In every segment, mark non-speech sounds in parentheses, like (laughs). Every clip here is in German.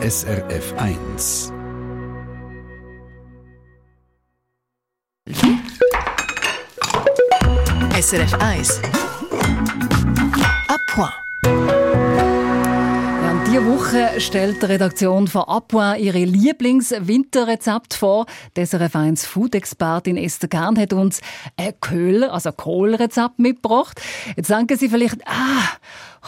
SRF 1. SRF 1. diese Woche stellt die Redaktion von Apoin ihre Lieblingswinterrezept vor. SRF 1 Food-Expertin Esther Kern hat uns ein Köhler, also Kohlrezept mitgebracht. Jetzt denken Sie vielleicht, ah,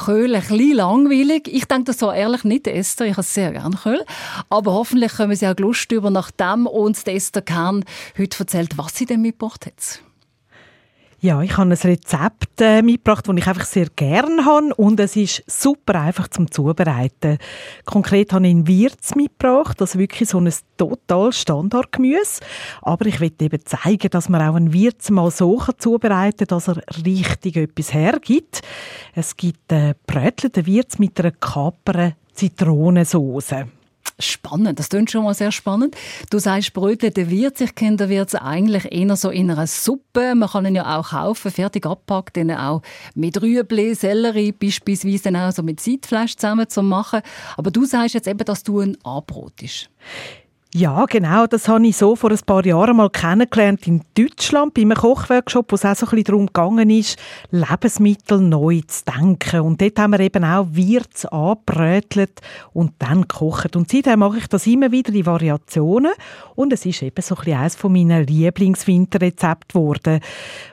Köhl ein bisschen langweilig. Ich denke das so ehrlich nicht, Esther. Ich habe sehr gerne Köhl. Aber hoffentlich kommen Sie auch Lust über, nachdem uns Esther Kern heute erzählt, was sie denn mitgebracht hat. Ja, ich habe ein Rezept äh, mitgebracht, das ich einfach sehr gerne habe und es ist super einfach zum Zubereiten. Konkret habe ich einen Wirz mitgebracht, das ist wirklich so ein total Standardgemüse. Aber ich will eben zeigen, dass man auch einen Wirz mal so zubereiten kann, dass er richtig etwas hergibt. Es gibt äh, brötelten Wirz mit einer kaperen Zitronensauce. Spannend, das klingt schon mal sehr spannend. Du sagst Brötchen, der Wirt, ich kenne den Wirt eigentlich eher so in einer Suppe. Man kann ihn ja auch kaufen, fertig abpackt, den auch mit Rüebli, Sellerie, beispielsweise dann auch so mit Seitfleisch zusammen zu machen. Aber du sagst jetzt eben, dass du ein anbrotest. Ja, genau. Das habe ich so vor ein paar Jahren mal kennengelernt in Deutschland bei einem Kochworkshop, wo es auch so ein bisschen darum gegangen ist, Lebensmittel neu zu denken. Und dort haben wir eben auch Wirts angebrötelt und dann gekocht. Und seitdem mache ich das immer wieder in Variationen. Und es ist eben so ein bisschen eines von meinen Lieblingswinterrezepten geworden.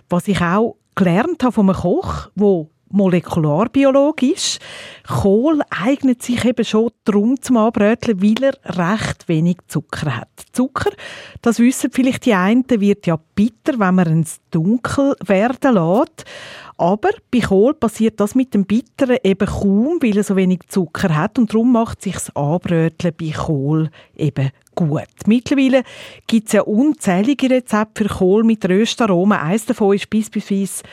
Was ich auch gelernt habe von einem Koch, der molekularbiologisch. Kohl eignet sich eben schon darum zum Anbröteln, weil er recht wenig Zucker hat. Zucker, das wissen vielleicht die einen, wird ja bitter, wenn man es dunkel werden lässt. Aber bei Kohl passiert das mit dem Bitteren eben kaum, weil er so wenig Zucker hat und darum macht sich das Anbröteln bei Kohl eben gut. Mittlerweile gibt es ja unzählige Rezepte für Kohl mit Röstaromen. Eines davon ist beispielsweise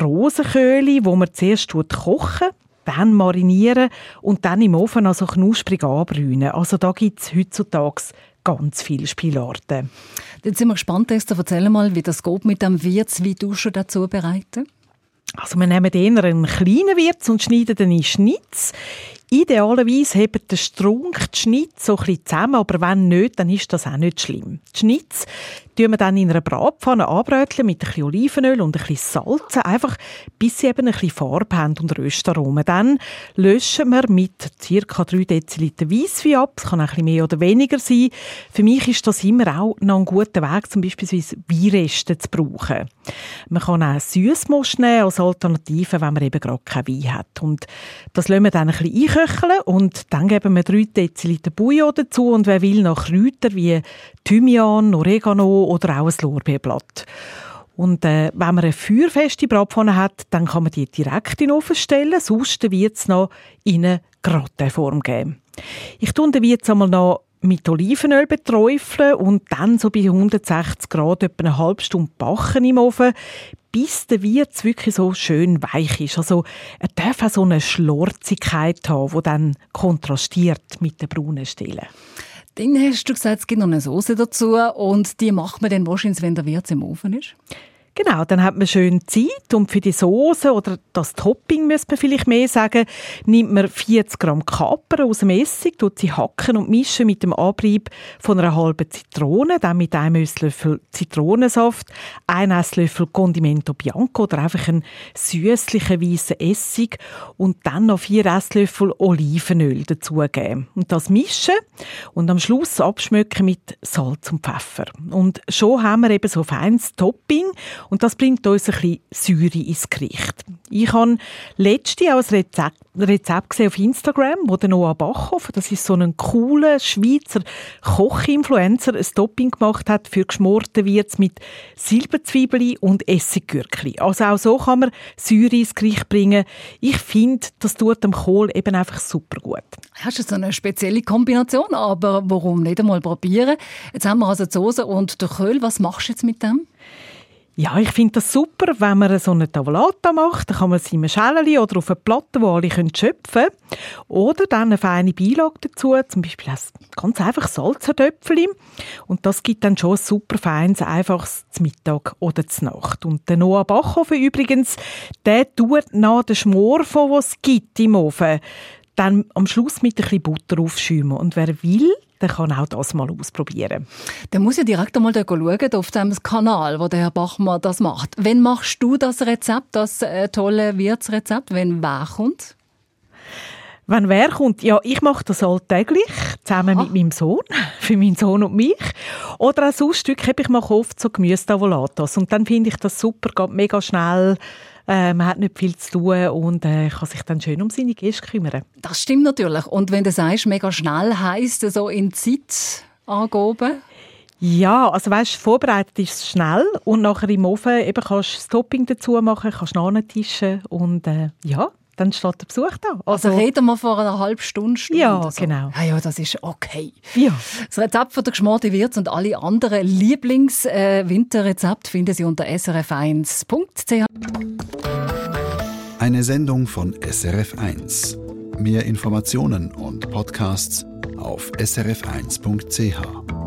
Rosenköhle, wo man zuerst kochen dann marinieren und dann im Ofen also knusprig anbrühen. Also da gibt es heutzutage ganz viele Spielarten. Jetzt sind wir gespannt, Esther. Erzähl mal, wie das geht mit dem Wirts, wie du schon dazu bereiten? Also wir nehmen eher einen kleinen Wirts und schneiden ihn in Schnitz. Idealerweise hebt der Strunk die Schnitz so ein bisschen zusammen, aber wenn nicht, dann ist das auch nicht schlimm. Die Schnitz tun wir dann in einer Bratpfanne anbröteln mit ein bisschen Olivenöl und ein bisschen Salz, einfach bis sie eben ein bisschen Farbe haben und Röstaromen. Dann löschen wir mit ca. 3 Deziliter Weisswein ab. Es kann ein bisschen mehr oder weniger sein. Für mich ist das immer auch noch ein guter Weg, zum Beispiel Weinreste zu brauchen. Man kann auch Süßmost nehmen als Alternative, wenn man eben gerade keinen Wein hat. Und das lassen wir dann ein bisschen einköcheln und dann geben wir 3 Deziliter Bouillon dazu und wer will noch Kräuter wie Thymian, Oregano oder auch ein Lorbeerblatt. Und äh, wenn man eine feuerfeste Bratpfanne hat, dann kann man die direkt in den Ofen stellen, sonst wird es noch in eine Gratinform geben. Ich tue den jetzt einmal noch mit Olivenöl beträufeln und dann so bei 160 Grad etwa eine halbe Stunde backen im Ofen, bis der Wirz wirklich so schön weich ist. Also er darf auch so eine Schlorzigkeit haben, die dann kontrastiert mit den braunen Stellen. Dann hast du gesagt, es gibt noch eine Soße dazu und die macht man dann wahrscheinlich, wenn der Wirt im Ofen ist? Genau, dann hat man schön Zeit und für die Soße oder das Topping, müsste man vielleicht mehr sagen, nimmt man 40 Gramm Kapern aus dem Essig, tut sie hacken und mischen mit dem Abrieb von einer halben Zitrone, dann mit einem Esslöffel Zitronensaft, ein Esslöffel Condimento Bianco oder einfach einen süßlichen weißen Essig und dann noch vier Esslöffel Olivenöl dazugeben. Und das mischen und am Schluss abschmecken mit Salz und Pfeffer. Und schon haben wir eben so feines Topping und das bringt uns ein bisschen Säure ins Gericht. Ich habe letzte auch ein Rezept, Rezept gesehen auf Instagram, wo der Noah Bachhoff, das ist so ein cooler Schweizer Koch-Influencer, ein Topping gemacht hat für geschmorte Wirts mit Silberzwiebeli und Essiggürkli. Also auch so kann man Säure ins Gericht bringen. Ich finde, das tut dem Kohl eben einfach super gut. Hast du so eine spezielle Kombination, aber warum nicht einmal probieren? Jetzt haben wir also die Soße und den Kohl. Was machst du jetzt mit dem? Ja, ich finde das super, wenn man so eine Tavolata macht, dann kann man sie in einem Schälchen oder auf einer Platte, wo alle können schöpfen Oder dann eine feine Beilage dazu, zum Beispiel ein ganz einfach Salzertöpfchen. Und das gibt dann schon ein super feines, einfaches Mittag oder zur Nacht. Und der Noah Bachhofen übrigens, der tut nach den Schmorfen, die es gibt im Ofen, dann am Schluss mit ein bisschen Butter aufschäumen. Und wer will, der kann auch das mal ausprobieren. Dann muss ja direkt einmal schauen, auf dem Kanal, wo der Herr Bachmann das macht. Wenn machst du das Rezept, das äh, tolle Wirtsrezept, wenn wer kommt? Wenn wer kommt, ja, ich mache das alltäglich, zusammen Aha. mit meinem Sohn, (laughs) für meinen Sohn und mich. Oder auch sonst, ich mache oft so Gemüse-Tavolatos. Und dann finde ich das super, geht mega schnell, äh, man hat nicht viel zu tun und äh, kann sich dann schön um seine Gäste kümmern. Das stimmt natürlich. Und wenn du sagst, mega schnell, heisst das so in Zeit angeben? Ja, also weißt, vorbereitet ist es schnell und nachher im Ofen eben kannst du das Topping dazu machen, kannst nachtischen und äh, ja, dann steht der Besuch da. Also, also reden wir vor einer halben Stunde, Stunde Ja, so. genau. Ja, ja, das ist okay. Ja. Das Rezept von der geschmorte Wirts und alle anderen Lieblings-Winterrezepte finden Sie unter srf1.ch. Eine Sendung von SRF1. Mehr Informationen und Podcasts auf srf1.ch.